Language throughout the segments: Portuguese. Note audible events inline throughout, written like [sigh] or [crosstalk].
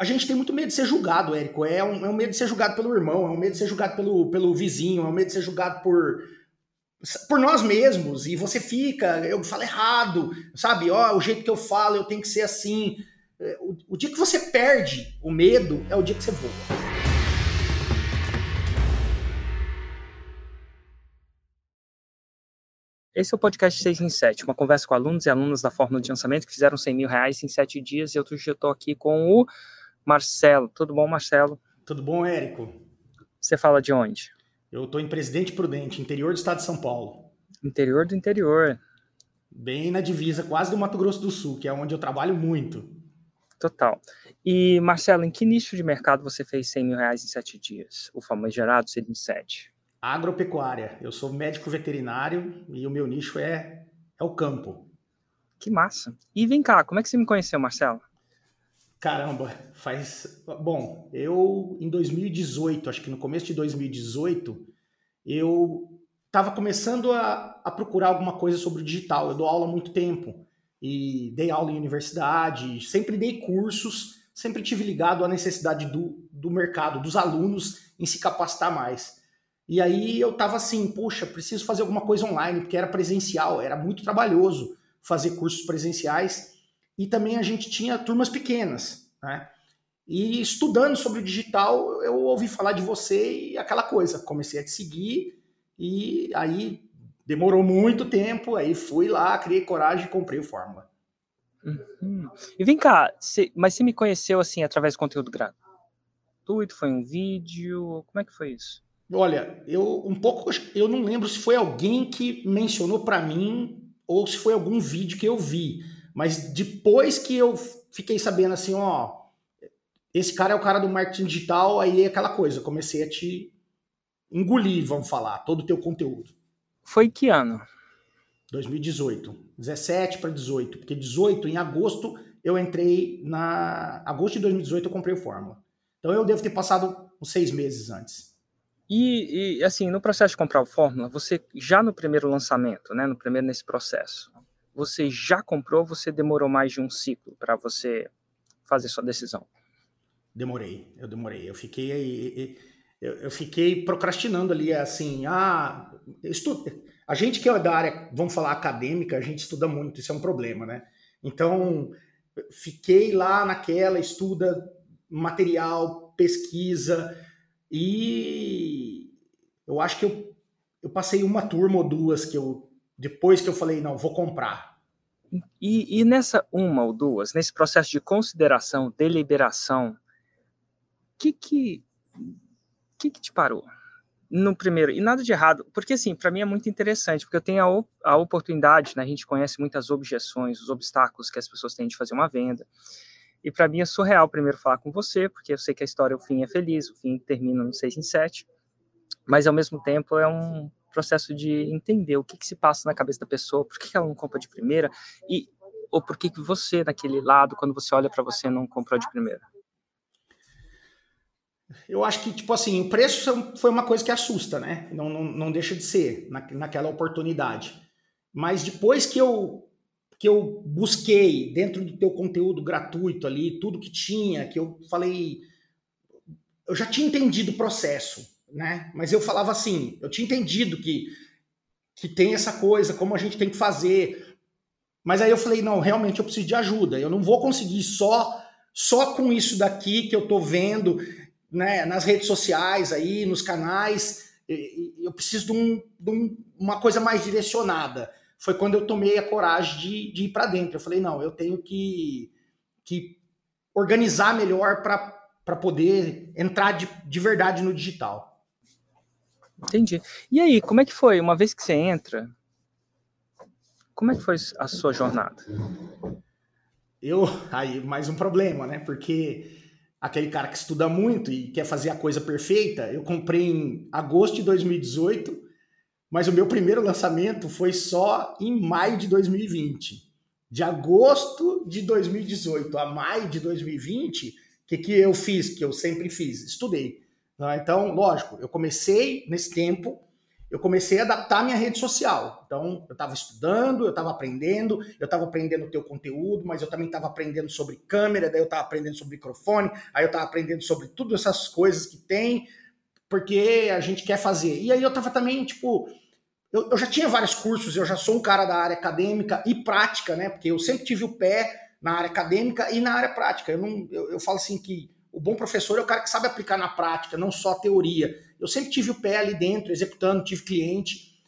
a gente tem muito medo de ser julgado, Érico. É um, é um medo de ser julgado pelo irmão, é um medo de ser julgado pelo, pelo vizinho, é um medo de ser julgado por, por nós mesmos. E você fica, eu falo errado, sabe? Ó, o jeito que eu falo, eu tenho que ser assim. É, o, o dia que você perde o medo é o dia que você voa. Esse é o podcast 6 em 7, uma conversa com alunos e alunas da Fórmula de Lançamento que fizeram 100 mil reais em 7 dias. E outro dia eu estou aqui com o Marcelo. Tudo bom, Marcelo? Tudo bom, Érico? Você fala de onde? Eu estou em Presidente Prudente, interior do estado de São Paulo. Interior do interior. Bem na divisa, quase do Mato Grosso do Sul, que é onde eu trabalho muito. Total. E, Marcelo, em que nicho de mercado você fez 100 mil reais em 7 dias? O famoso gerado seria em 7. Agropecuária. Eu sou médico veterinário e o meu nicho é, é o campo. Que massa. E vem cá, como é que você me conheceu, Marcelo? Caramba, faz. Bom, eu em 2018, acho que no começo de 2018, eu estava começando a, a, procurar alguma coisa sobre o digital. Eu dou aula há muito tempo e dei aula em universidade, sempre dei cursos, sempre tive ligado à necessidade do, do mercado, dos alunos em se capacitar mais. E aí eu estava assim, poxa, preciso fazer alguma coisa online, porque era presencial, era muito trabalhoso fazer cursos presenciais e também a gente tinha turmas pequenas, né? E estudando sobre o digital, eu ouvi falar de você e aquela coisa, comecei a te seguir e aí demorou muito tempo, aí fui lá, criei coragem e comprei o Fórmula. Uhum. E vem cá, cê, mas você me conheceu assim através do conteúdo gratuito? Foi um vídeo? Como é que foi isso? Olha, eu um pouco, eu não lembro se foi alguém que mencionou para mim ou se foi algum vídeo que eu vi. Mas depois que eu fiquei sabendo assim, ó, esse cara é o cara do marketing digital, aí é aquela coisa, comecei a te engolir, vamos falar, todo o teu conteúdo. Foi que ano? 2018. 17 para 18, porque 18 em agosto eu entrei na agosto de 2018 eu comprei o Fórmula. Então eu devo ter passado uns seis meses antes. E, e, assim, no processo de comprar o Fórmula, você já no primeiro lançamento, né, no primeiro nesse processo, você já comprou, você demorou mais de um ciclo para você fazer sua decisão? Demorei, eu demorei. Eu fiquei eu, fiquei procrastinando ali, assim, ah, estudo. A gente que é da área, vamos falar acadêmica, a gente estuda muito, isso é um problema, né? Então, fiquei lá naquela, estuda material, pesquisa, e eu acho que eu, eu passei uma turma ou duas que eu depois que eu falei, não, vou comprar. E, e nessa uma ou duas, nesse processo de consideração, deliberação, o que que, que que te parou? No primeiro, e nada de errado, porque assim, para mim é muito interessante, porque eu tenho a, a oportunidade, né, a gente conhece muitas objeções, os obstáculos que as pessoas têm de fazer uma venda, e para mim é surreal primeiro falar com você, porque eu sei que a história, o fim é feliz, o fim termina no 6 em 7, mas ao mesmo tempo é um processo de entender o que, que se passa na cabeça da pessoa, por que, que ela não compra de primeira, e ou por que, que você, naquele lado, quando você olha para você, não comprou de primeira? Eu acho que, tipo assim, o preço foi uma coisa que assusta, né? Não, não, não deixa de ser na, naquela oportunidade. Mas depois que eu, que eu busquei dentro do teu conteúdo gratuito ali, tudo que tinha, que eu falei. Eu já tinha entendido o processo né? Mas eu falava assim, eu tinha entendido que, que tem essa coisa, como a gente tem que fazer. Mas aí eu falei, não, realmente eu preciso de ajuda. Eu não vou conseguir só só com isso daqui que eu tô vendo, né, nas redes sociais aí, nos canais. Eu preciso de, um, de um, uma coisa mais direcionada. Foi quando eu tomei a coragem de, de ir para dentro. Eu falei, não, eu tenho que, que organizar melhor para poder entrar de, de verdade no digital. Entendi. E aí, como é que foi? Uma vez que você entra, como é que foi a sua jornada? Eu, [laughs] aí, mais um problema, né? Porque aquele cara que estuda muito e quer fazer a coisa perfeita, eu comprei em agosto de 2018, mas o meu primeiro lançamento foi só em maio de 2020. De agosto de 2018 a maio de 2020, o que, que eu fiz? Que eu sempre fiz, estudei. Né? Então, lógico, eu comecei nesse tempo, eu comecei a adaptar minha rede social. Então, eu estava estudando, eu estava aprendendo, eu estava aprendendo o teu conteúdo, mas eu também estava aprendendo sobre câmera, daí eu estava aprendendo sobre microfone, aí eu estava aprendendo sobre todas essas coisas que tem, porque a gente quer fazer. E aí eu estava também, tipo, eu, eu, já tinha vários cursos, eu já sou um cara da área acadêmica e prática, né? Porque eu sempre tive o pé na área acadêmica e na área prática. Eu, não, eu, eu falo assim que o bom professor é o cara que sabe aplicar na prática, não só teoria. Eu sempre tive o pé ali dentro, executando, tive cliente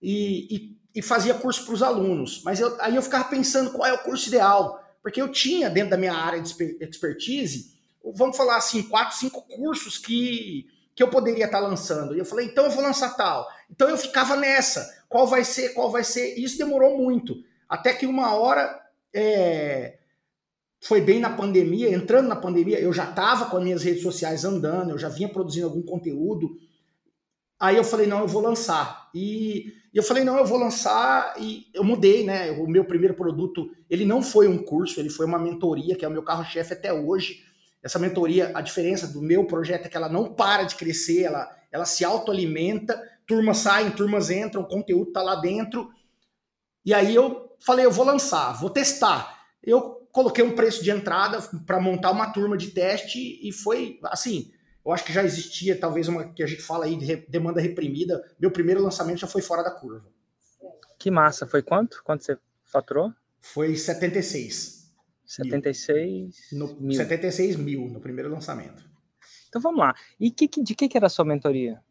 e, e, e fazia curso para os alunos. Mas eu, aí eu ficava pensando qual é o curso ideal, porque eu tinha dentro da minha área de expertise, vamos falar assim, quatro, cinco cursos que, que eu poderia estar lançando. E eu falei, então eu vou lançar tal. Então eu ficava nessa, qual vai ser, qual vai ser. E isso demorou muito, até que uma hora é, foi bem na pandemia, entrando na pandemia, eu já estava com as minhas redes sociais andando, eu já vinha produzindo algum conteúdo. Aí eu falei, não, eu vou lançar. E eu falei, não, eu vou lançar e eu mudei, né? O meu primeiro produto, ele não foi um curso, ele foi uma mentoria, que é o meu carro-chefe até hoje. Essa mentoria, a diferença do meu projeto é que ela não para de crescer, ela, ela se autoalimenta, turmas saem, turmas entram, o conteúdo tá lá dentro. E aí eu falei, eu vou lançar, vou testar. Eu coloquei um preço de entrada para montar uma turma de teste e foi assim. Eu acho que já existia talvez uma que a gente fala aí de demanda reprimida. Meu primeiro lançamento já foi fora da curva. Que massa! Foi quanto? Quanto você faturou? Foi 76. 76 mil. No, mil. 76 mil no primeiro lançamento. Então vamos lá. E que, de que, que era a sua mentoria?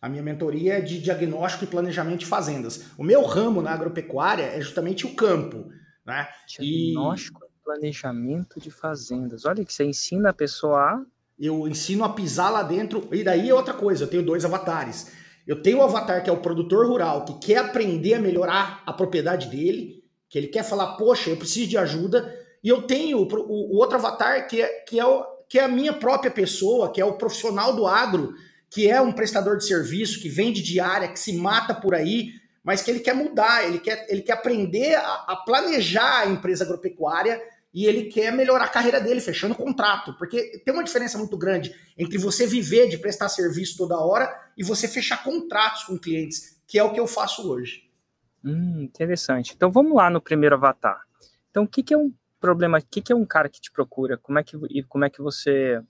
A minha mentoria é de diagnóstico e planejamento de fazendas. O meu ramo na agropecuária é justamente o campo. Né? Diagnóstico planejamento de fazendas. Olha que você ensina a pessoa a. Eu ensino a pisar lá dentro. E daí é outra coisa, eu tenho dois avatares. Eu tenho o avatar que é o produtor rural, que quer aprender a melhorar a propriedade dele, que ele quer falar, poxa, eu preciso de ajuda. E eu tenho o, o, o outro avatar que é, que, é o, que é a minha própria pessoa, que é o profissional do agro, que é um prestador de serviço, que vende diária, que se mata por aí, mas que ele quer mudar, ele quer, ele quer aprender a, a planejar a empresa agropecuária e ele quer melhorar a carreira dele, fechando contrato. Porque tem uma diferença muito grande entre você viver de prestar serviço toda hora e você fechar contratos com clientes, que é o que eu faço hoje. Hum, interessante. Então vamos lá no primeiro avatar. Então, o que, que é um problema? O que, que é um cara que te procura? Como é que, e como é que você.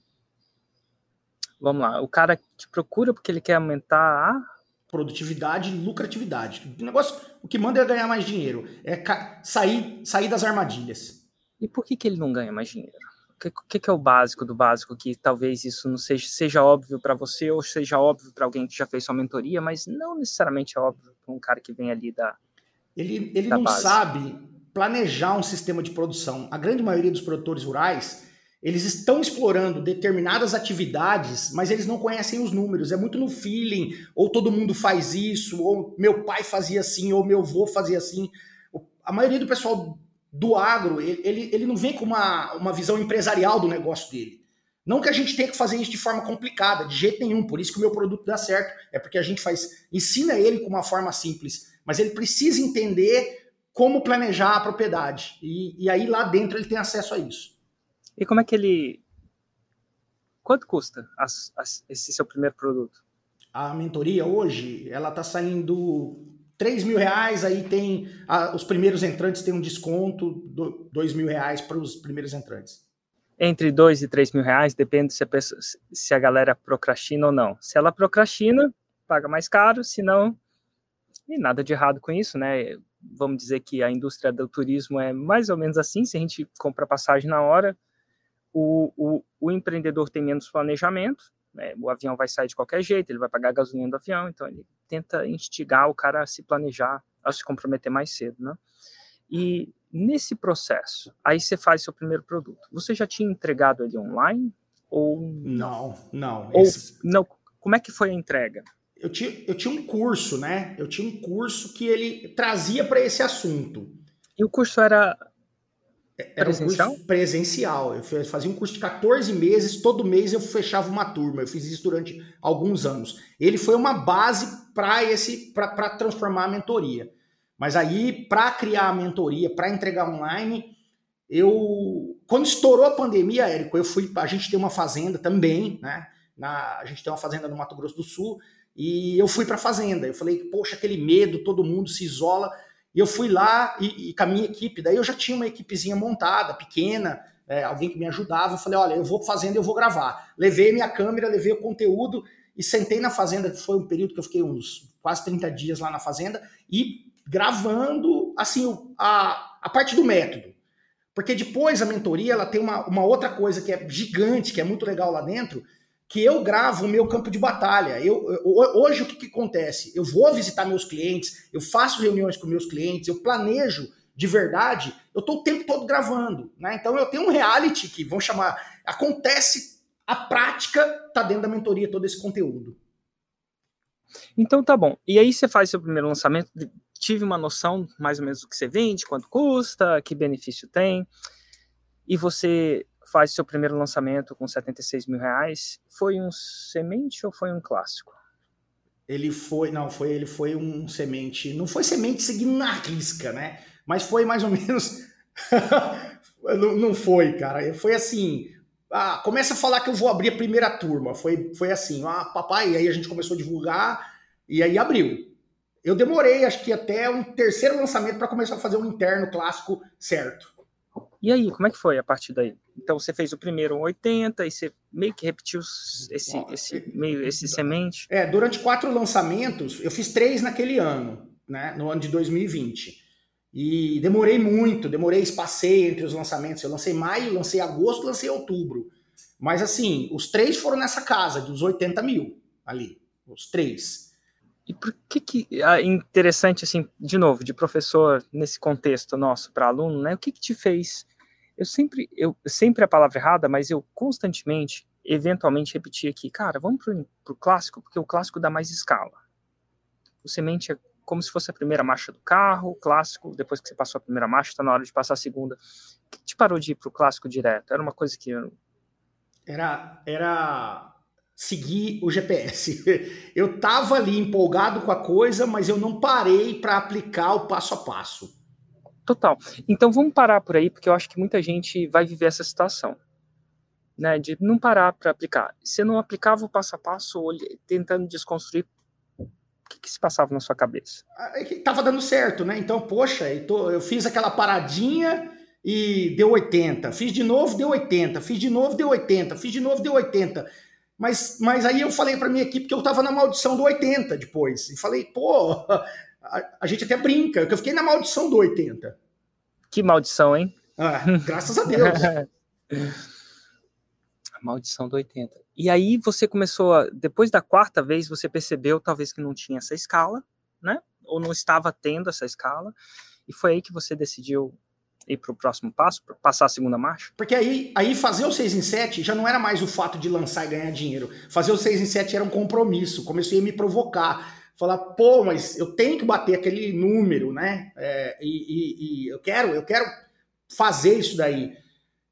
Vamos lá, o cara te procura porque ele quer aumentar a produtividade e lucratividade. O negócio, o que manda é ganhar mais dinheiro, é sair, sair das armadilhas. E por que, que ele não ganha mais dinheiro? O que, que, que, é o básico do básico? Que talvez isso não seja, seja óbvio para você ou seja óbvio para alguém que já fez sua mentoria, mas não necessariamente é óbvio para um cara que vem ali da. Ele, ele da não base. sabe planejar um sistema de produção. A grande maioria dos produtores rurais eles estão explorando determinadas atividades, mas eles não conhecem os números. É muito no feeling, ou todo mundo faz isso, ou meu pai fazia assim, ou meu avô fazia assim. A maioria do pessoal do agro, ele, ele não vem com uma, uma visão empresarial do negócio dele. Não que a gente tenha que fazer isso de forma complicada, de jeito nenhum, por isso que o meu produto dá certo, é porque a gente faz, ensina ele com uma forma simples, mas ele precisa entender como planejar a propriedade. E, e aí lá dentro ele tem acesso a isso. E como é que ele. Quanto custa as, as, esse seu primeiro produto? A mentoria hoje, ela está saindo 3 mil reais, aí tem a, os primeiros entrantes tem um desconto, do, 2 mil reais para os primeiros entrantes. Entre 2 e 3 mil reais, depende se a, pessoa, se a galera procrastina ou não. Se ela procrastina, paga mais caro, se não, e nada de errado com isso, né? Vamos dizer que a indústria do turismo é mais ou menos assim, se a gente compra passagem na hora, o, o, o empreendedor tem menos planejamento, né? o avião vai sair de qualquer jeito, ele vai pagar a gasolina do avião, então ele tenta instigar o cara a se planejar, a se comprometer mais cedo, né? E nesse processo, aí você faz seu primeiro produto. Você já tinha entregado ele online ou não? Não, Ou esse... não? Como é que foi a entrega? Eu tinha, eu tinha um curso, né? Eu tinha um curso que ele trazia para esse assunto. E o curso era era presencial? Um curso presencial. Eu fazia um curso de 14 meses, todo mês eu fechava uma turma. Eu fiz isso durante alguns anos. Ele foi uma base para esse para transformar a mentoria. Mas aí, para criar a mentoria, para entregar online, eu quando estourou a pandemia, Érico, eu fui. A gente tem uma fazenda também, né? Na, a gente tem uma fazenda no Mato Grosso do Sul e eu fui para a fazenda. Eu falei, poxa, aquele medo, todo mundo se isola. E eu fui lá e, e com a minha equipe, daí eu já tinha uma equipezinha montada, pequena, é, alguém que me ajudava. Eu falei, olha, eu vou para fazenda, eu vou gravar. Levei minha câmera, levei o conteúdo e sentei na fazenda, que foi um período que eu fiquei uns quase 30 dias lá na fazenda, e gravando, assim, a, a parte do método. Porque depois a mentoria, ela tem uma, uma outra coisa que é gigante, que é muito legal lá dentro, que eu gravo o meu campo de batalha. Eu, hoje o que, que acontece? Eu vou visitar meus clientes, eu faço reuniões com meus clientes, eu planejo de verdade, eu estou o tempo todo gravando. Né? Então eu tenho um reality que vão chamar. Acontece, a prática está dentro da mentoria, todo esse conteúdo. Então tá bom. E aí você faz seu primeiro lançamento, tive uma noção mais ou menos do que você vende, quanto custa, que benefício tem. E você faz seu primeiro lançamento com 76 mil reais, foi um semente ou foi um clássico? Ele foi, não, foi ele foi um semente, não foi semente seguindo na risca, né? Mas foi mais ou menos, [laughs] não, não foi, cara. Foi assim, ah, começa a falar que eu vou abrir a primeira turma. Foi, foi assim, ah, papai, e aí a gente começou a divulgar e aí abriu. Eu demorei, acho que até um terceiro lançamento para começar a fazer um interno clássico certo. E aí, como é que foi a partir daí? Então você fez o primeiro 80 e você meio que repetiu esse, esse meio esse semente? É, durante quatro lançamentos, eu fiz três naquele ano, né, no ano de 2020. E demorei muito, demorei, espacei entre os lançamentos. Eu lancei maio, lancei agosto, lancei outubro. Mas assim, os três foram nessa casa, dos 80 mil ali. Os três. E por que que é interessante assim, de novo, de professor nesse contexto nosso para aluno, né? O que que te fez eu sempre, eu sempre a palavra errada, mas eu constantemente, eventualmente repetia aqui, cara, vamos pro, pro clássico, porque o clássico dá mais escala. O semente é como se fosse a primeira marcha do carro, o clássico, depois que você passou a primeira marcha, está na hora de passar a segunda. O que te parou de ir pro clássico direto? Era uma coisa que eu... Era, era seguir o GPS. [laughs] Eu tava ali empolgado com a coisa, mas eu não parei para aplicar o passo a passo. Total. Então vamos parar por aí, porque eu acho que muita gente vai viver essa situação. Né, de não parar para aplicar. Você não aplicava o passo a passo, tentando desconstruir o que, que se passava na sua cabeça? Ah, é tava dando certo, né? Então, poxa, eu, tô, eu fiz aquela paradinha e deu 80. Fiz de novo, deu 80. Fiz de novo, deu 80. Fiz de novo, deu 80. Mas, mas aí eu falei para minha equipe que eu tava na maldição do 80 depois. E falei, pô, a, a, gente até brinca, que eu fiquei na maldição do 80. Que maldição, hein? Ah, graças a Deus. [laughs] a maldição do 80. E aí você começou, a, depois da quarta vez, você percebeu talvez que não tinha essa escala, né? Ou não estava tendo essa escala. E foi aí que você decidiu ir para o próximo passo, passar a segunda marcha? Porque aí, aí fazer o 6 em 7 já não era mais o fato de lançar e ganhar dinheiro. Fazer o 6 em 7 era um compromisso. Comecei a me provocar falar, pô, mas eu tenho que bater aquele número, né? É, e, e, e, eu quero, eu quero fazer isso daí.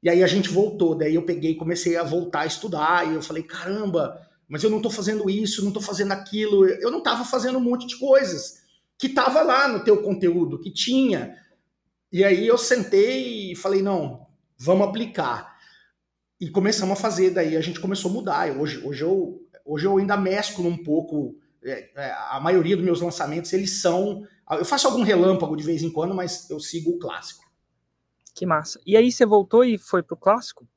E aí a gente voltou, daí eu peguei, comecei a voltar a estudar, e eu falei, caramba, mas eu não tô fazendo isso, não tô fazendo aquilo, eu não tava fazendo um monte de coisas que tava lá no teu conteúdo, que tinha. E aí eu sentei e falei, não, vamos aplicar. E começamos a fazer, daí a gente começou a mudar. Hoje, hoje, eu, hoje eu ainda mesclo um pouco a maioria dos meus lançamentos, eles são. Eu faço algum relâmpago de vez em quando, mas eu sigo o clássico. Que massa. E aí você voltou e foi pro clássico?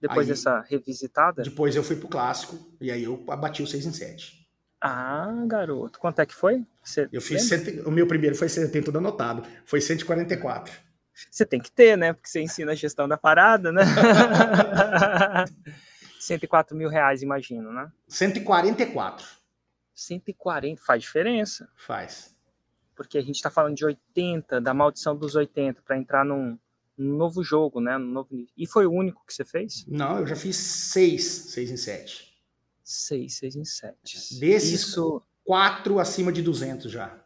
Depois aí, dessa revisitada? Depois eu fui pro clássico e aí eu abati o 6 em 7. Ah, garoto. Quanto é que foi? Você eu fiz. Cento, o meu primeiro foi, tem tudo anotado. Foi 144. Você tem que ter, né? Porque você ensina a gestão da parada, né? [laughs] [laughs] 104 mil reais, imagino, né? 144. 140 faz diferença. Faz. Porque a gente está falando de 80, da maldição dos 80, para entrar num, num, novo jogo, né? Num novo. E foi o único que você fez? Não, eu já fiz seis, seis em sete. Seis, seis em sete. Desses, Isso... quatro acima de 200 já.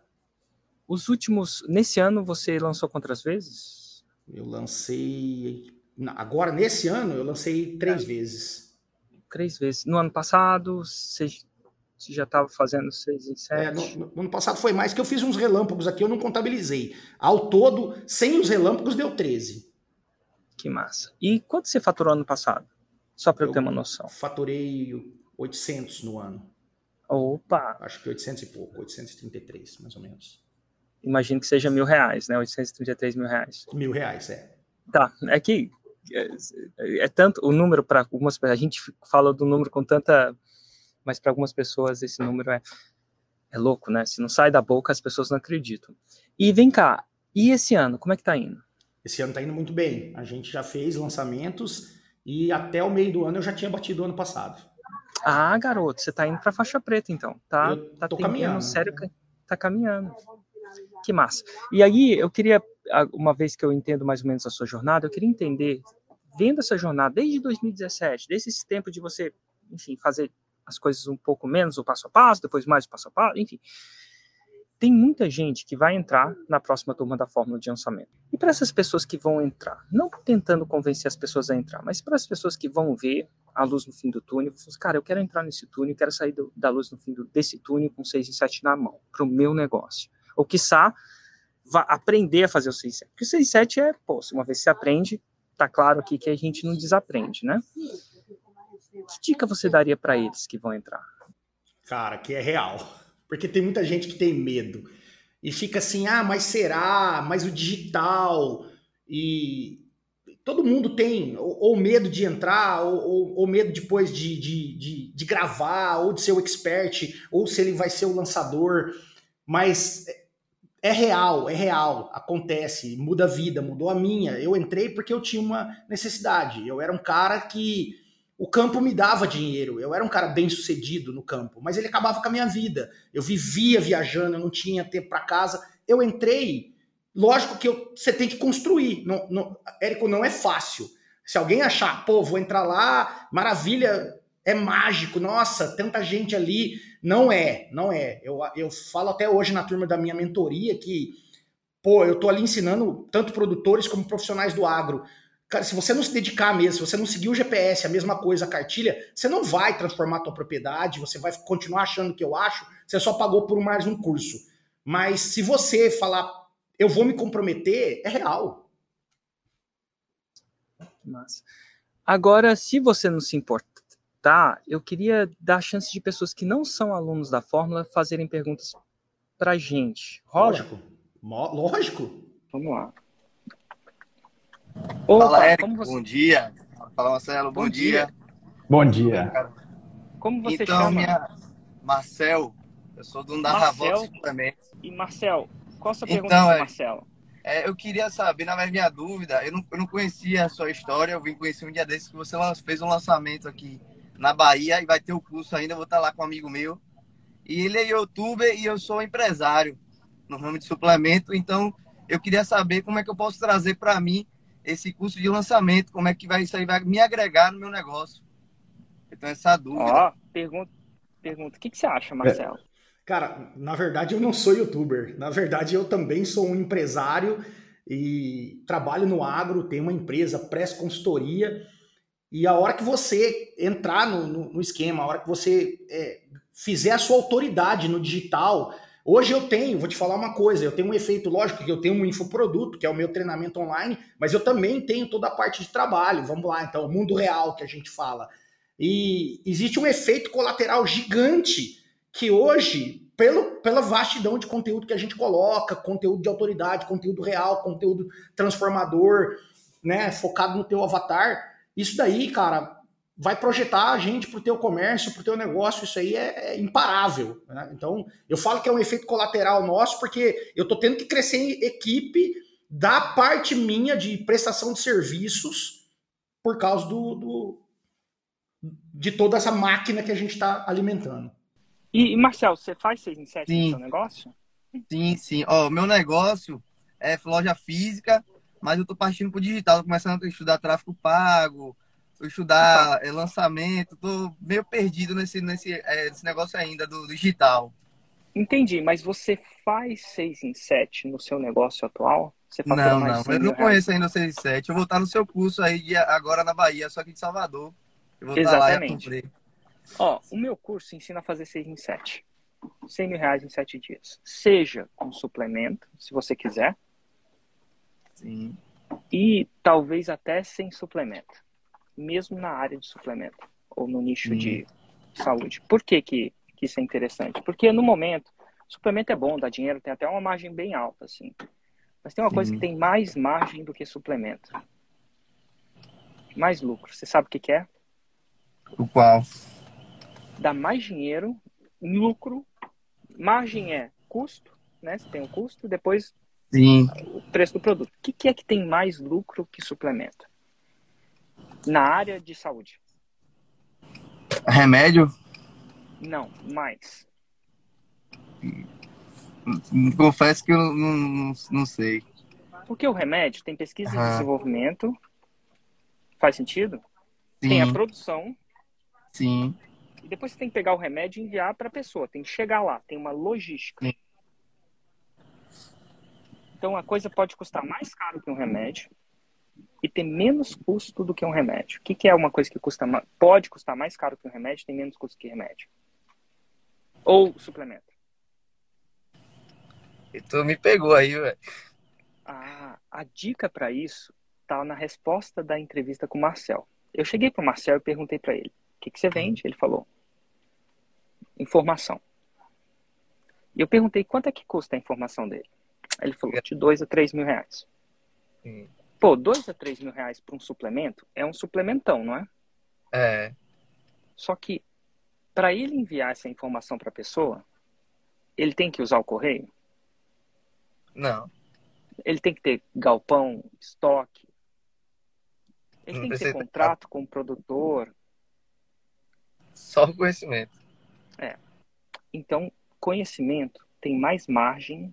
Os últimos, nesse ano você lançou quantas vezes? Eu lancei, agora nesse ano eu lancei três é. vezes. Três vezes. No ano passado, você você já estava fazendo 6 em 7? É, no, no, ano passado foi mais, que eu fiz uns relâmpagos aqui, eu não contabilizei. Ao todo, sem os relâmpagos, deu 13. Que massa. E quanto você faturou ano passado? Só para eu, eu, ter uma noção. Faturei 800 no ano. Opa! Acho que 800 e pouco, 833, mais ou menos. Imagino que seja mil reais, né? 833 mil reais. Mil reais, é. Tá, é que é, é tanto o número para algumas a gente fala do número com tanta, mas para algumas pessoas esse número é é louco, né? Se não sai da boca, as pessoas não acreditam. E vem cá, e esse ano, como é que tá indo? Esse ano tá indo muito bem. A gente já fez lançamentos e até o meio do ano eu já tinha batido o ano passado. Ah, garoto, você tá indo pra faixa preta então, tá? Eu tá caminhando. sério, tá caminhando. Que massa. E aí, eu queria, uma vez que eu entendo mais ou menos a sua jornada, eu queria entender, vendo essa jornada desde 2017, desde esse tempo de você, enfim, fazer as coisas um pouco menos o passo a passo, depois mais o passo a passo, enfim. Tem muita gente que vai entrar na próxima turma da fórmula de lançamento. E para essas pessoas que vão entrar, não tentando convencer as pessoas a entrar, mas para as pessoas que vão ver a luz no fim do túnel, assim, cara, eu quero entrar nesse túnel, quero sair do, da luz no fim do, desse túnel com 6 e 7 na mão, para o meu negócio. Ou quiçá, vá aprender a fazer o 6 e 7. Porque o 6 e 7 é, pô, uma vez que você aprende, tá claro aqui que a gente não desaprende, né? Que dica você daria para eles que vão entrar? Cara, que é real. Porque tem muita gente que tem medo. E fica assim, ah, mas será? Mas o digital. E todo mundo tem ou, ou medo de entrar, ou, ou, ou medo depois de, de, de, de, gravar, ou de ser o expert, ou se ele vai ser o lançador. Mas é real, é real, acontece, muda a vida, mudou a minha. Eu entrei porque eu tinha uma necessidade. Eu era um cara que o campo me dava dinheiro. Eu era um cara bem sucedido no campo, mas ele acabava com a minha vida. Eu vivia viajando, eu não tinha tempo para casa. Eu entrei, lógico que você tem que construir. Não, não, Érico, não é fácil. Se alguém achar, pô, vou entrar lá, maravilha, é mágico, nossa, tanta gente ali. Não é, não é. Eu, eu falo até hoje na turma da minha mentoria que, pô, eu tô ali ensinando tanto produtores como profissionais do agro Cara, se você não se dedicar mesmo, se você não seguir o GPS, a mesma coisa, a cartilha, você não vai transformar a tua propriedade, você vai continuar achando que eu acho, você só pagou por mais um curso. Mas se você falar, eu vou me comprometer, é real. Massa. Agora, se você não se importar, eu queria dar a chance de pessoas que não são alunos da Fórmula fazerem perguntas pra gente. Rola? Lógico. Lógico. Vamos lá. Opa, Fala, Érico, você... bom dia. Fala, Marcelo, bom, bom dia. dia. Bom dia. Como você então, chama? Minha... Marcel, eu sou da Marcel, também. E Marcel, qual a sua pergunta, então, é, Marcelo? É, eu queria saber, na verdade, minha dúvida, eu não, eu não conhecia a sua história, eu vim conhecer um dia desses que você fez um lançamento aqui na Bahia e vai ter o curso ainda, eu vou estar lá com um amigo meu. E ele é youtuber e eu sou empresário no ramo de suplemento, então eu queria saber como é que eu posso trazer para mim esse curso de lançamento, como é que vai isso aí vai me agregar no meu negócio. Então, essa dúvida. Ó, pergunta, pergunta. O que, que você acha, Marcelo? É. Cara, na verdade eu não sou youtuber. Na verdade eu também sou um empresário e trabalho no agro, tenho uma empresa, presto consultoria. E a hora que você entrar no, no, no esquema, a hora que você é, fizer a sua autoridade no digital, Hoje eu tenho, vou te falar uma coisa, eu tenho um efeito lógico que eu tenho um infoproduto, que é o meu treinamento online, mas eu também tenho toda a parte de trabalho. Vamos lá, então, o mundo real que a gente fala. E existe um efeito colateral gigante que hoje, pelo, pela vastidão de conteúdo que a gente coloca, conteúdo de autoridade, conteúdo real, conteúdo transformador, né, focado no teu avatar, isso daí, cara, vai projetar a gente para o teu comércio, para o teu negócio, isso aí é, é imparável. Né? Então, eu falo que é um efeito colateral nosso, porque eu estou tendo que crescer em equipe da parte minha de prestação de serviços por causa do, do de toda essa máquina que a gente está alimentando. E, Marcel, você faz 6 em 7 no seu negócio? Sim, sim. Ó, meu negócio é loja física, mas eu estou partindo para o digital, tô começando a estudar tráfego pago, estudar é, lançamento, tô meio perdido nesse, nesse, é, nesse negócio ainda do digital. Entendi, mas você faz 6 em 7 no seu negócio atual? Você não, não, eu não conheço ainda o 6 em 7. Eu vou estar no seu curso aí agora na Bahia, só que de Salvador. Eu vou Exatamente. estar lá Ó, o meu curso ensina a fazer 6 em 7. 100 mil reais em 7 dias. Seja com suplemento, se você quiser. Sim. E talvez até sem suplemento mesmo na área de suplemento ou no nicho hum. de saúde. Por que que que isso é interessante? Porque no momento, suplemento é bom, dá dinheiro, tem até uma margem bem alta, assim. Mas tem uma Sim. coisa que tem mais margem do que suplemento. Mais lucro. Você sabe o que, que é? O qual? Dá mais dinheiro, lucro. Margem é custo, né? Você tem um custo, depois Sim. o preço do produto. O que, que é que tem mais lucro que suplemento? Na área de saúde. Remédio? Não, mais. Confesso que eu não, não, não sei. Porque o remédio tem pesquisa e desenvolvimento. Faz sentido? Sim. Tem a produção. Sim. E depois você tem que pegar o remédio e enviar para a pessoa. Tem que chegar lá. Tem uma logística. Sim. Então a coisa pode custar mais caro que um remédio e ter menos custo do que um remédio. O que, que é uma coisa que custa pode custar mais caro que um remédio e tem menos custo que remédio? Ou suplemento? E tu me pegou aí, velho. Ah, a dica para isso tá na resposta da entrevista com o Marcel. Eu cheguei pro Marcel e perguntei para ele: o que, que você vende? Ele falou: informação. E eu perguntei quanto é que custa a informação dele. Ele falou de 2 a 3 mil reais. Sim. Pô, 2 a 3 mil reais para um suplemento é um suplementão, não é? É. Só que para ele enviar essa informação para a pessoa, ele tem que usar o correio? Não. Ele tem que ter galpão, estoque. Ele não tem que ter contrato com o produtor. Só o conhecimento. É. Então, conhecimento tem mais margem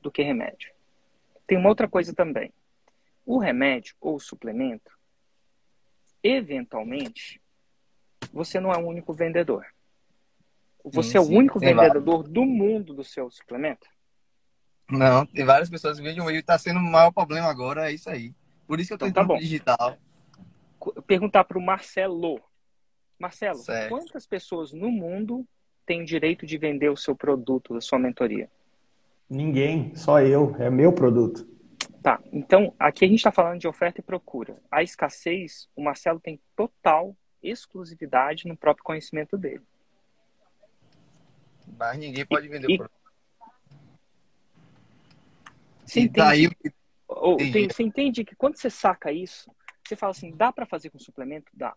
do que remédio. Tem uma outra coisa também. O remédio ou o suplemento, eventualmente, você não é o único vendedor. Você sim, é o único vendedor vários. do mundo do seu suplemento? Não, tem várias pessoas que vendem e está sendo o maior problema agora, é isso aí. Por isso que eu estou então, tá digital. Perguntar para o Marcelo. Marcelo, certo. quantas pessoas no mundo têm o direito de vender o seu produto, a sua mentoria? Ninguém, só eu. É meu produto. Tá, então aqui a gente está falando de oferta e procura. A escassez, o Marcelo tem total exclusividade no próprio conhecimento dele. Mas ninguém pode vender e... o produto. Você entende, ou, tem, você entende que quando você saca isso, você fala assim, dá para fazer com suplemento? Dá.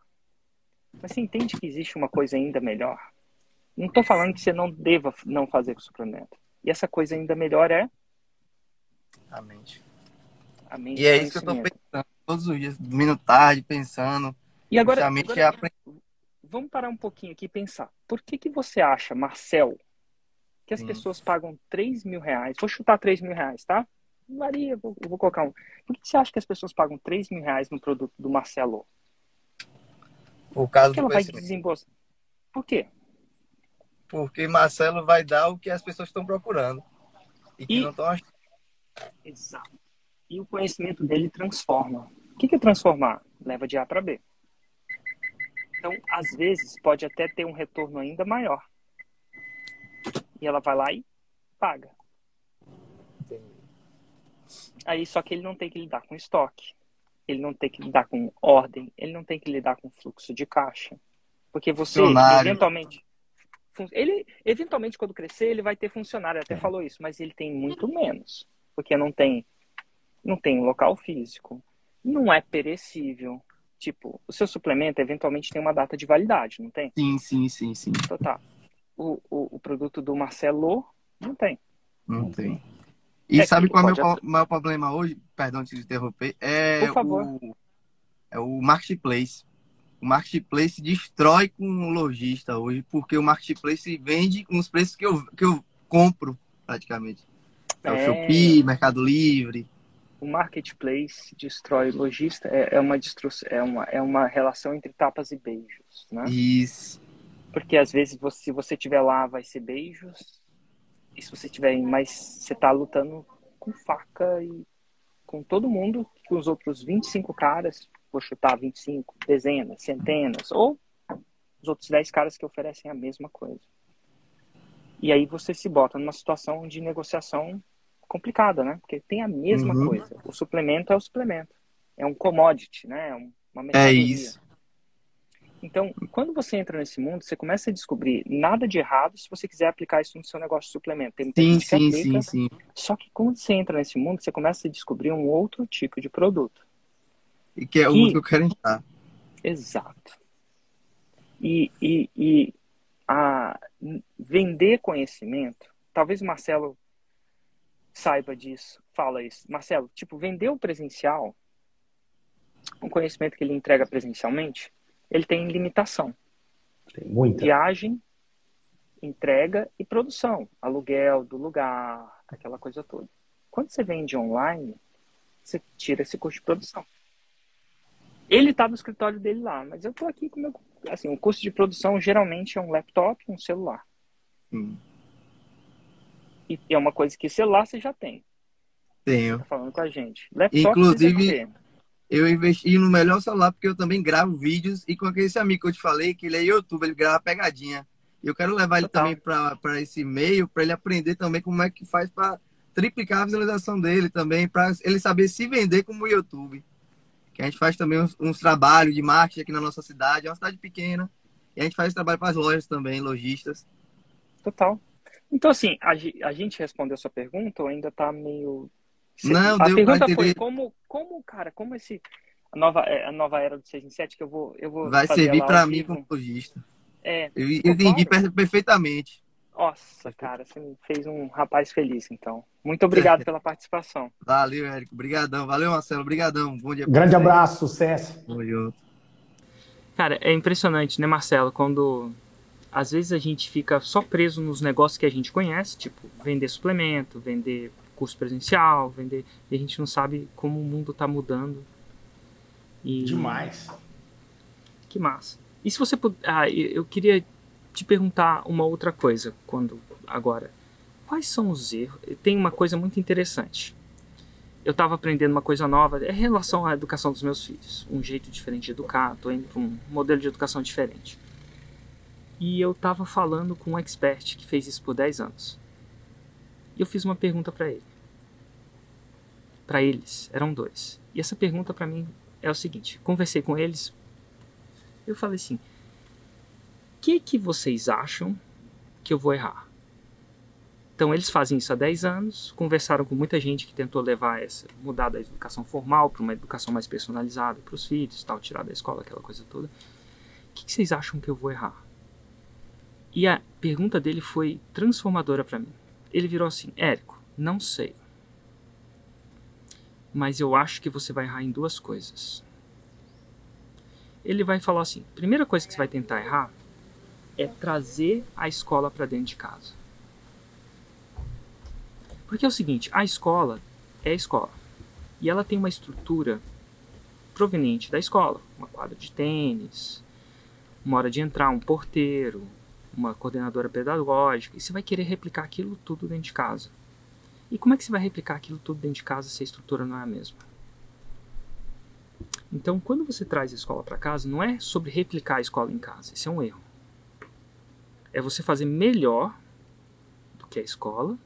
Mas você entende que existe uma coisa ainda melhor? Não estou falando que você não deva não fazer com suplemento. E essa coisa ainda melhor é a mente. E é isso que eu estou pensando todos os dias, dormindo tarde, pensando. E agora, agora é vamos parar um pouquinho aqui e pensar. Por que, que você acha, Marcel, que as Sim. pessoas pagam 3 mil reais? Vou chutar 3 mil reais, tá? Maria, vou, vou colocar um. Por que, que você acha que as pessoas pagam 3 mil reais no produto do Marcelo? Por causa Por que ela vai desembolsar? Por quê? Porque Marcelo vai dar o que as pessoas estão procurando e que e... não estão achando. Exato. E o conhecimento dele transforma. O que é transformar? Leva de A para B. Então, às vezes, pode até ter um retorno ainda maior. E ela vai lá e paga. Aí, só que ele não tem que lidar com estoque. Ele não tem que lidar com ordem. Ele não tem que lidar com fluxo de caixa. Porque você, eventualmente ele, eventualmente, quando crescer, ele vai ter funcionário, até é. falou isso, mas ele tem muito menos, porque não tem, não tem local físico, não é perecível. Tipo, o seu suplemento eventualmente tem uma data de validade, não tem? Sim, sim, sim, sim. Então tá. O, o, o produto do Marcelo não tem. Não, não tem. E é sabe qual é o meu maior problema hoje? Perdão te interromper. É Por favor. O, é o marketplace o marketplace destrói com o lojista hoje, porque o marketplace vende com os preços que eu, que eu compro, praticamente. É, é o Shopee, Mercado Livre. O marketplace destrói o lojista, é, é, uma é, uma, é uma relação entre tapas e beijos, né? Isso. Porque às vezes, você, se você estiver lá, vai ser beijos, e se você tiver mais, você está lutando com faca e com todo mundo, com os outros 25 caras, vou chutar 25, dezenas, centenas, ou os outros 10 caras que oferecem a mesma coisa. E aí você se bota numa situação de negociação complicada, né? Porque tem a mesma uhum. coisa. O suplemento é o suplemento. É um commodity, né? É uma É isso. Então, quando você entra nesse mundo, você começa a descobrir nada de errado se você quiser aplicar isso no seu negócio de suplemento. Tem muita Sim, sim, aplica, sim, sim. só que quando você entra nesse mundo, você começa a descobrir um outro tipo de produto. E que é o que eu quero entrar. Exato. E, e, e a, vender conhecimento, talvez o Marcelo saiba disso, fala isso. Marcelo, tipo, vender o presencial, um conhecimento que ele entrega presencialmente, ele tem limitação. Tem muita. Viagem, entrega e produção, aluguel do lugar, aquela coisa toda. Quando você vende online, você tira esse custo de produção. Ele está no escritório dele lá, mas eu estou aqui com o meu. Assim, o custo de produção geralmente é um laptop e um celular. Sim. E é uma coisa que celular você já tem, Tenho. tá falando com a gente. Laptop Inclusive. Eu investi no melhor celular porque eu também gravo vídeos e com aquele amigo que eu te falei, que ele é youtuber, ele grava pegadinha. E eu quero levar ele Total. também para esse meio, para ele aprender também como é que faz para triplicar a visualização dele também, para ele saber se vender como YouTube. Que a gente faz também uns, uns trabalhos de marketing aqui na nossa cidade, é uma cidade pequena. E a gente faz trabalho para as lojas também, lojistas. Total. Então, assim, a, a gente respondeu a sua pergunta ou ainda tá meio. Não, a deu pergunta foi como, como, cara, como esse. A nova, é, a nova era do 6 em 7, que eu vou. Eu vou Vai fazer servir para mim como lojista. É, Eu Pô, entendi claro. perfeitamente. nossa, cara, você me fez um rapaz feliz, então. Muito obrigado [laughs] pela participação. Valeu, Érico. Obrigadão. Valeu, Marcelo. Obrigadão. Bom dia. Grande abraço, sucesso. Tamo junto. Cara, é impressionante, né, Marcelo? Quando às vezes a gente fica só preso nos negócios que a gente conhece, tipo vender suplemento, vender curso presencial, vender. E a gente não sabe como o mundo tá mudando. E... Demais. Que massa. E se você puder. Ah, eu eu queria te perguntar uma outra coisa quando agora. Quais são os erros? Tem uma coisa muito interessante. Eu estava aprendendo uma coisa nova é em relação à educação dos meus filhos. Um jeito diferente de educar, estou indo para um modelo de educação diferente. E eu estava falando com um expert que fez isso por 10 anos. E eu fiz uma pergunta para ele. Para eles, eram dois. E essa pergunta para mim é o seguinte: conversei com eles eu falei assim: o que, que vocês acham que eu vou errar? Então, eles fazem isso há 10 anos, conversaram com muita gente que tentou levar essa, mudar da educação formal para uma educação mais personalizada para os filhos, tal, tirar da escola, aquela coisa toda. O que, que vocês acham que eu vou errar? E a pergunta dele foi transformadora para mim. Ele virou assim: Érico, não sei. Mas eu acho que você vai errar em duas coisas ele vai falar assim: primeira coisa que você vai tentar errar é trazer a escola para dentro de casa. Porque é o seguinte, a escola é a escola. E ela tem uma estrutura proveniente da escola, uma quadra de tênis, uma hora de entrar, um porteiro, uma coordenadora pedagógica, e você vai querer replicar aquilo tudo dentro de casa. E como é que você vai replicar aquilo tudo dentro de casa se a estrutura não é a mesma? Então, quando você traz a escola para casa, não é sobre replicar a escola em casa. Isso é um erro. É você fazer melhor do que a escola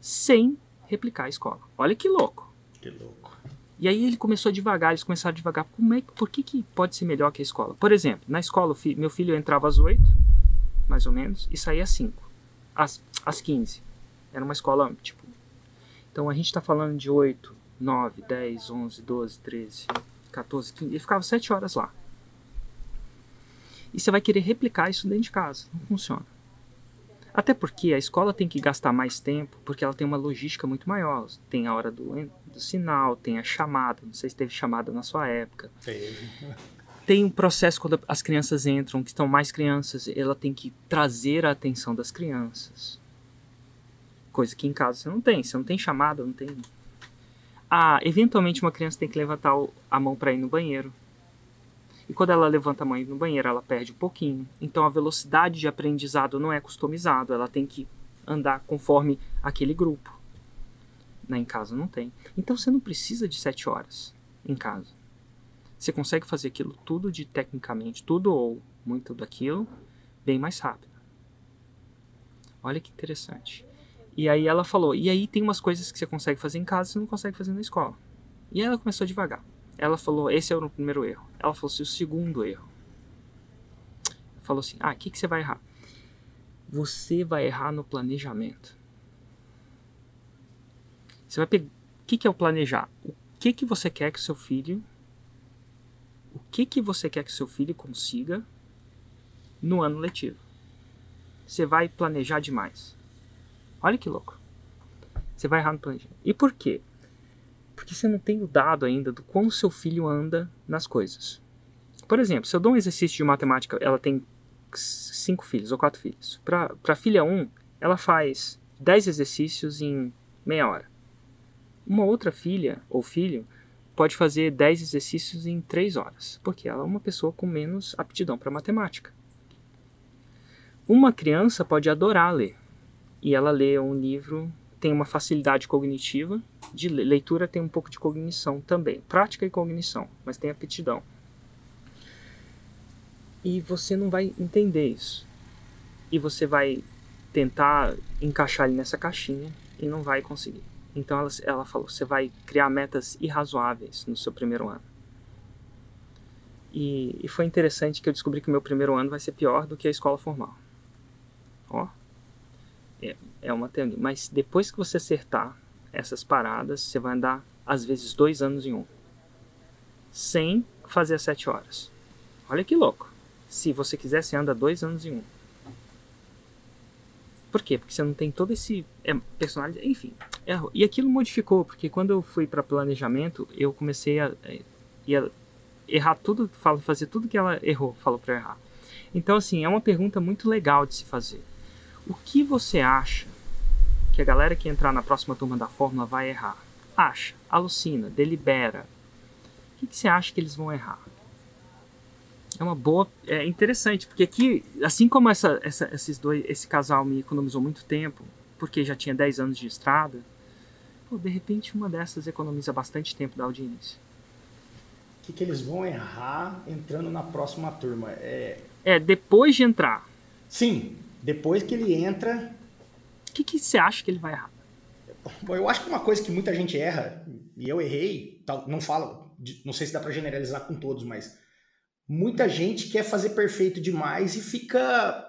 sem replicar a escola. Olha que louco. Que louco. E aí ele começou devagar, eles começaram devagar. Como é, por que, que pode ser melhor que a escola? Por exemplo, na escola, meu filho entrava às 8, mais ou menos, e saía às 5. Às, às 15. Era uma escola, tipo. Então a gente está falando de 8, 9, 10, 11, 12, 13, 14, 15. Ele ficava 7 horas lá. E você vai querer replicar isso dentro de casa. Não funciona. Até porque a escola tem que gastar mais tempo, porque ela tem uma logística muito maior. Tem a hora do, do sinal, tem a chamada. Não sei se teve chamada na sua época. Teve. Tem um processo quando as crianças entram, que estão mais crianças, ela tem que trazer a atenção das crianças. Coisa que em casa você não tem. Você não tem chamada, não tem. Ah, eventualmente uma criança tem que levantar a mão para ir no banheiro. E quando ela levanta a mão no banheiro, ela perde um pouquinho. Então a velocidade de aprendizado não é customizado, ela tem que andar conforme aquele grupo. Na em casa não tem. Então você não precisa de sete horas em casa. Você consegue fazer aquilo tudo de tecnicamente, tudo ou muito daquilo, bem mais rápido. Olha que interessante. E aí ela falou, e aí tem umas coisas que você consegue fazer em casa e você não consegue fazer na escola. E ela começou devagar. Ela falou, esse era o primeiro erro. Ela falou assim, o segundo erro. falou assim: ah, o que, que você vai errar? Você vai errar no planejamento. Você vai pegar. O que, que é o planejar? O que, que você quer que seu filho. O que, que você quer que seu filho consiga no ano letivo? Você vai planejar demais. Olha que louco. Você vai errar no planejamento. E por quê? Porque você não tem o dado ainda do quão seu filho anda nas coisas. Por exemplo, se eu dou um exercício de matemática, ela tem cinco filhos ou quatro filhos. Para a filha 1, um, ela faz 10 exercícios em meia hora. Uma outra filha ou filho pode fazer 10 exercícios em 3 horas, porque ela é uma pessoa com menos aptidão para matemática. Uma criança pode adorar ler, e ela lê um livro, tem uma facilidade cognitiva, de leitura tem um pouco de cognição também, prática e cognição, mas tem aptidão. E você não vai entender isso. E você vai tentar encaixar ele nessa caixinha e não vai conseguir. Então ela, ela falou: você vai criar metas irrazoáveis no seu primeiro ano. E, e foi interessante que eu descobri que o meu primeiro ano vai ser pior do que a escola formal. Ó, é, é uma teoria. Mas depois que você acertar essas paradas, você vai andar às vezes dois anos em um, sem fazer as sete horas. Olha que louco. Se você quiser, você anda dois anos em um. Por quê? Porque você não tem todo esse é, personagem, enfim. É, e aquilo modificou, porque quando eu fui para planejamento, eu comecei a, a, a errar tudo, fazer tudo que ela errou, falou para errar. Então, assim, é uma pergunta muito legal de se fazer. O que você acha que a galera que entrar na próxima turma da Fórmula vai errar? Acha, alucina, delibera. O que, que você acha que eles vão errar? É uma boa, é interessante, porque aqui, assim como essa, essa, esses dois, esse casal me economizou muito tempo, porque já tinha 10 anos de estrada, pô, de repente uma dessas economiza bastante tempo da audiência. O que, que eles vão errar entrando na próxima turma? É, é depois de entrar. Sim, depois que ele entra. O que, que você acha que ele vai errar? Bom, eu acho que uma coisa que muita gente erra, e eu errei, não falo, não sei se dá para generalizar com todos, mas muita gente quer fazer perfeito demais e fica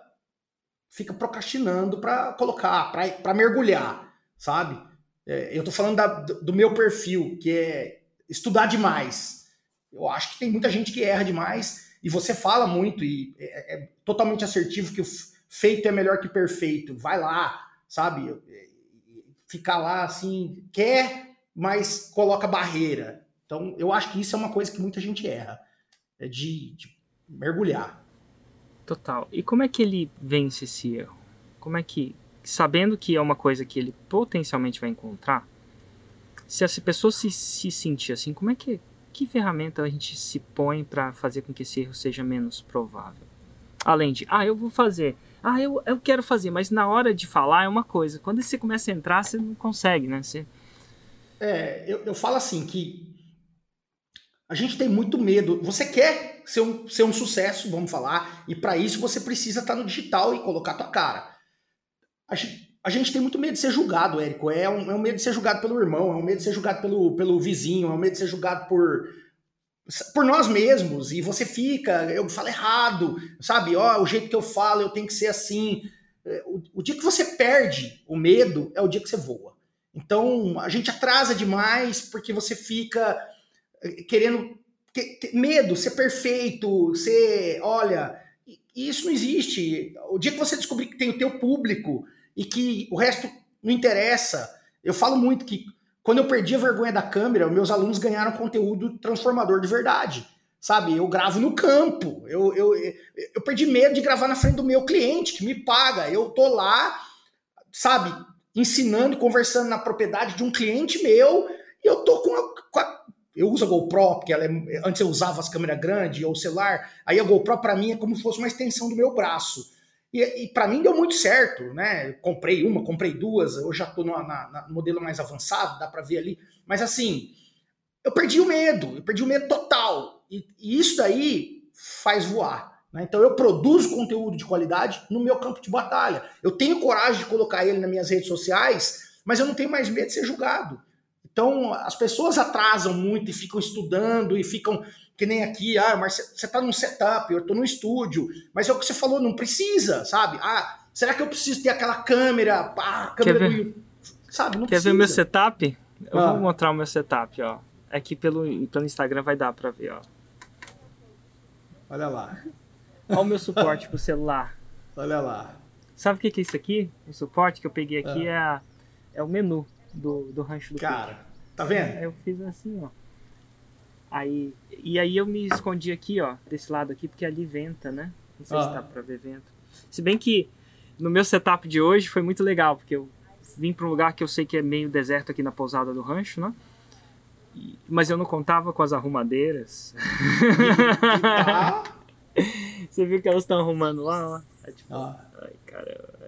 fica procrastinando para colocar, para mergulhar, sabe? É, eu tô falando da, do meu perfil, que é estudar demais. Eu acho que tem muita gente que erra demais e você fala muito e é, é totalmente assertivo que o feito é melhor que perfeito. Vai lá, sabe? Ficar lá assim, quer, mas coloca barreira. Então, eu acho que isso é uma coisa que muita gente erra é de, de mergulhar. Total. E como é que ele vence esse erro? Como é que, sabendo que é uma coisa que ele potencialmente vai encontrar, se essa pessoa se, se sentir assim, como é que que ferramenta a gente se põe para fazer com que esse erro seja menos provável? Além de, ah, eu vou fazer, ah, eu, eu quero fazer, mas na hora de falar é uma coisa. Quando você começa a entrar, você não consegue, né? Você... É, eu, eu falo assim que a gente tem muito medo. Você quer ser um, ser um sucesso, vamos falar, e para isso você precisa estar tá no digital e colocar tua cara. A gente, a gente tem muito medo de ser julgado, Érico. É um, é um medo de ser julgado pelo irmão, é um medo de ser julgado pelo, pelo vizinho, é um medo de ser julgado por, por nós mesmos. E você fica, eu falo errado, sabe? Ó, o jeito que eu falo, eu tenho que ser assim. É, o, o dia que você perde o medo é o dia que você voa. Então a gente atrasa demais porque você fica querendo que, medo, ser perfeito, ser, olha, isso não existe. O dia que você descobrir que tem o teu público e que o resto não interessa, eu falo muito que quando eu perdi a vergonha da câmera, meus alunos ganharam conteúdo transformador de verdade. Sabe, eu gravo no campo. Eu, eu, eu perdi medo de gravar na frente do meu cliente que me paga. Eu tô lá, sabe, ensinando, conversando na propriedade de um cliente meu, e eu tô com a, com a eu uso a GoPro, porque ela é, antes eu usava as câmeras grandes ou celular, aí a GoPro para mim é como se fosse uma extensão do meu braço. E, e para mim deu muito certo, né? Comprei uma, comprei duas, eu já estou no modelo mais avançado, dá para ver ali. Mas assim, eu perdi o medo, eu perdi o medo total. E, e isso daí faz voar. Né? Então eu produzo conteúdo de qualidade no meu campo de batalha. Eu tenho coragem de colocar ele nas minhas redes sociais, mas eu não tenho mais medo de ser julgado. Então, as pessoas atrasam muito e ficam estudando e ficam que nem aqui, ah, mas você está num setup, eu estou no estúdio, mas é o que você falou, não precisa, sabe? Ah, será que eu preciso ter aquela câmera, pá, câmera Quer ver? do sabe? Não Quer precisa. ver meu setup? Eu Ah. vou mostrar o meu setup, ó. Aqui pelo, pelo Instagram vai dar pra ver, ó. Olha lá, Olha o meu suporte pro celular. olha lá. Sabe o que que é isso aqui? O suporte que eu peguei aqui é, a- é o menu do, do rancho do Cara, tá vendo? Aí eu fiz assim, ó. Aí, e aí eu me escondi aqui, ó, desse lado aqui, porque ali venta, né? Não sei se Ah. dá pra ver vento. Se bem que no meu setup de hoje foi muito legal, porque eu vim pra um lugar que eu sei que é meio deserto aqui na pousada do rancho, né? E- mas eu não contava com as arrumadeiras. [laughs] Tá. Você viu que elas estão arrumando lá, ó. Aí, tipo, Ó, Ai, cara.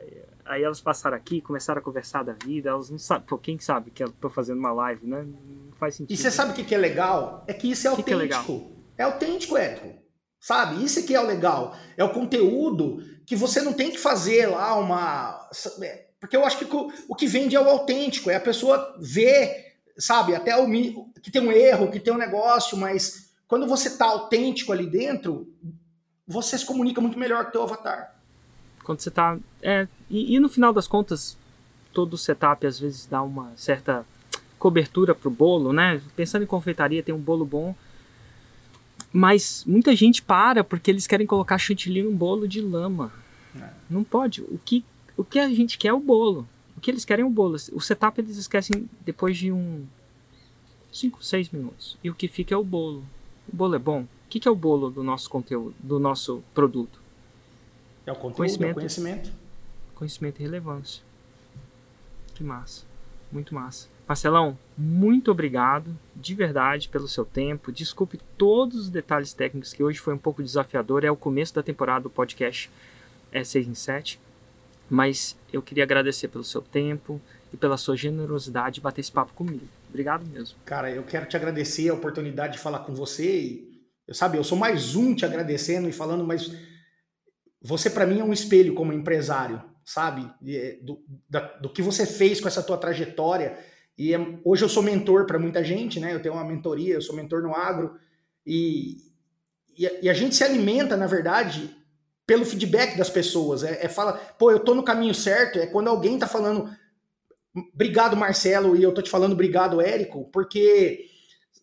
Aí, elas passaram aqui, começaram a conversar da vida. Elas não sabem. Pô, quem sabe que eu tô fazendo uma live, né? Não faz sentido. E você sabe o que, que é legal? É que isso é que que é autêntico. é, autêntico, Érico. Sabe? Isso é que é o legal. É o conteúdo que você não tem que fazer lá uma. é, Porque eu acho que o, que vende é o autêntico. É a pessoa ver, sabe? Até o que tem um erro, que tem um negócio, mas quando você tá autêntico ali dentro, você se comunica muito melhor com o teu avatar. Quando você tá. É, e, e no final das contas, todo setup às vezes dá uma certa cobertura pro bolo, né? Pensando em confeitaria, tem um bolo bom. Mas muita gente para porque eles querem colocar chantilly num bolo de lama. É. Não pode. O que, o que a gente quer é o bolo. O que eles querem é o bolo. O setup eles esquecem depois de um 5, 6 minutos. E o que fica é o bolo. O bolo é bom. O que, que é o bolo do nosso conteúdo, do nosso produto? É o conteúdo, é Conhecimento. o conhecimento. conhecimento e relevância. Que massa. Muito massa. Marcelão, muito obrigado de verdade pelo seu tempo. Desculpe todos os detalhes técnicos que hoje foi um pouco desafiador. É o começo da temporada do podcast é 6 em 7. Mas eu queria agradecer pelo seu tempo e pela sua generosidade de bater esse papo comigo. Obrigado mesmo. Cara, eu quero te agradecer a oportunidade de falar com você. E, eu, sabe, eu sou mais um te agradecendo e falando, mas você para mim é um espelho como empresário, sabe? E, é, Do, da- do que você fez com essa tua trajetória. E é- hoje eu sou mentor para muita gente, né? Eu tenho uma mentoria, eu sou mentor no agro. E, e, a, e a gente se alimenta, na verdade, pelo feedback das pessoas. É, é fala, pô, eu tô no caminho certo. É quando alguém tá falando, obrigado Marcelo e eu tô te falando obrigado Érico, porque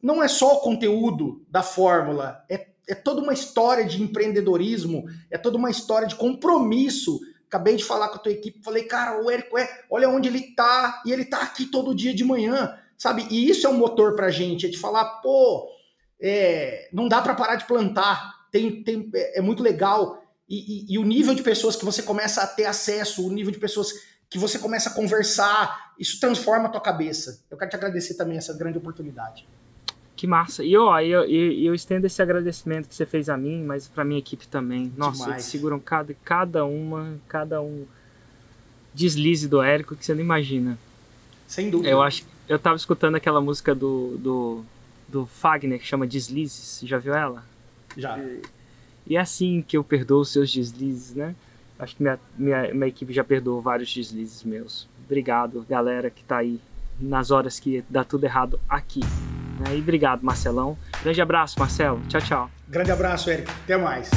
não é só o conteúdo da fórmula, é, é toda uma história de empreendedorismo, é toda uma história de compromisso. Acabei de falar com a tua equipe, falei, cara, o Érico é, olha onde ele tá, e ele tá aqui todo dia de manhã, sabe? E isso é um motor pra gente, é de falar, pô, é, não dá para parar de plantar, tem, tem, é, é muito legal. E, e- e o nível de pessoas que você começa a ter acesso, o nível de pessoas que você começa a conversar, isso transforma a tua cabeça. Eu quero te agradecer também essa grande oportunidade. Que massa. E ó, eu, eu, eu estendo esse agradecimento que você fez a mim, mas pra minha equipe também. Nossa, Demais. eles seguram cada, cada uma, cada um deslize do Érico que você não imagina. Sem dúvida. Eu acho eu tava escutando aquela música do, do, do Fagner que chama Deslizes. Já viu ela? Já. E é assim que eu perdoo os seus deslizes, né? Acho que minha, minha, minha equipe já perdoou vários deslizes meus. Obrigado, galera que tá aí nas horas que dá tudo errado aqui. Né? E obrigado, Marcelão. Grande abraço, Marcelo. Tchau, tchau. Grande abraço, Érico. Até mais.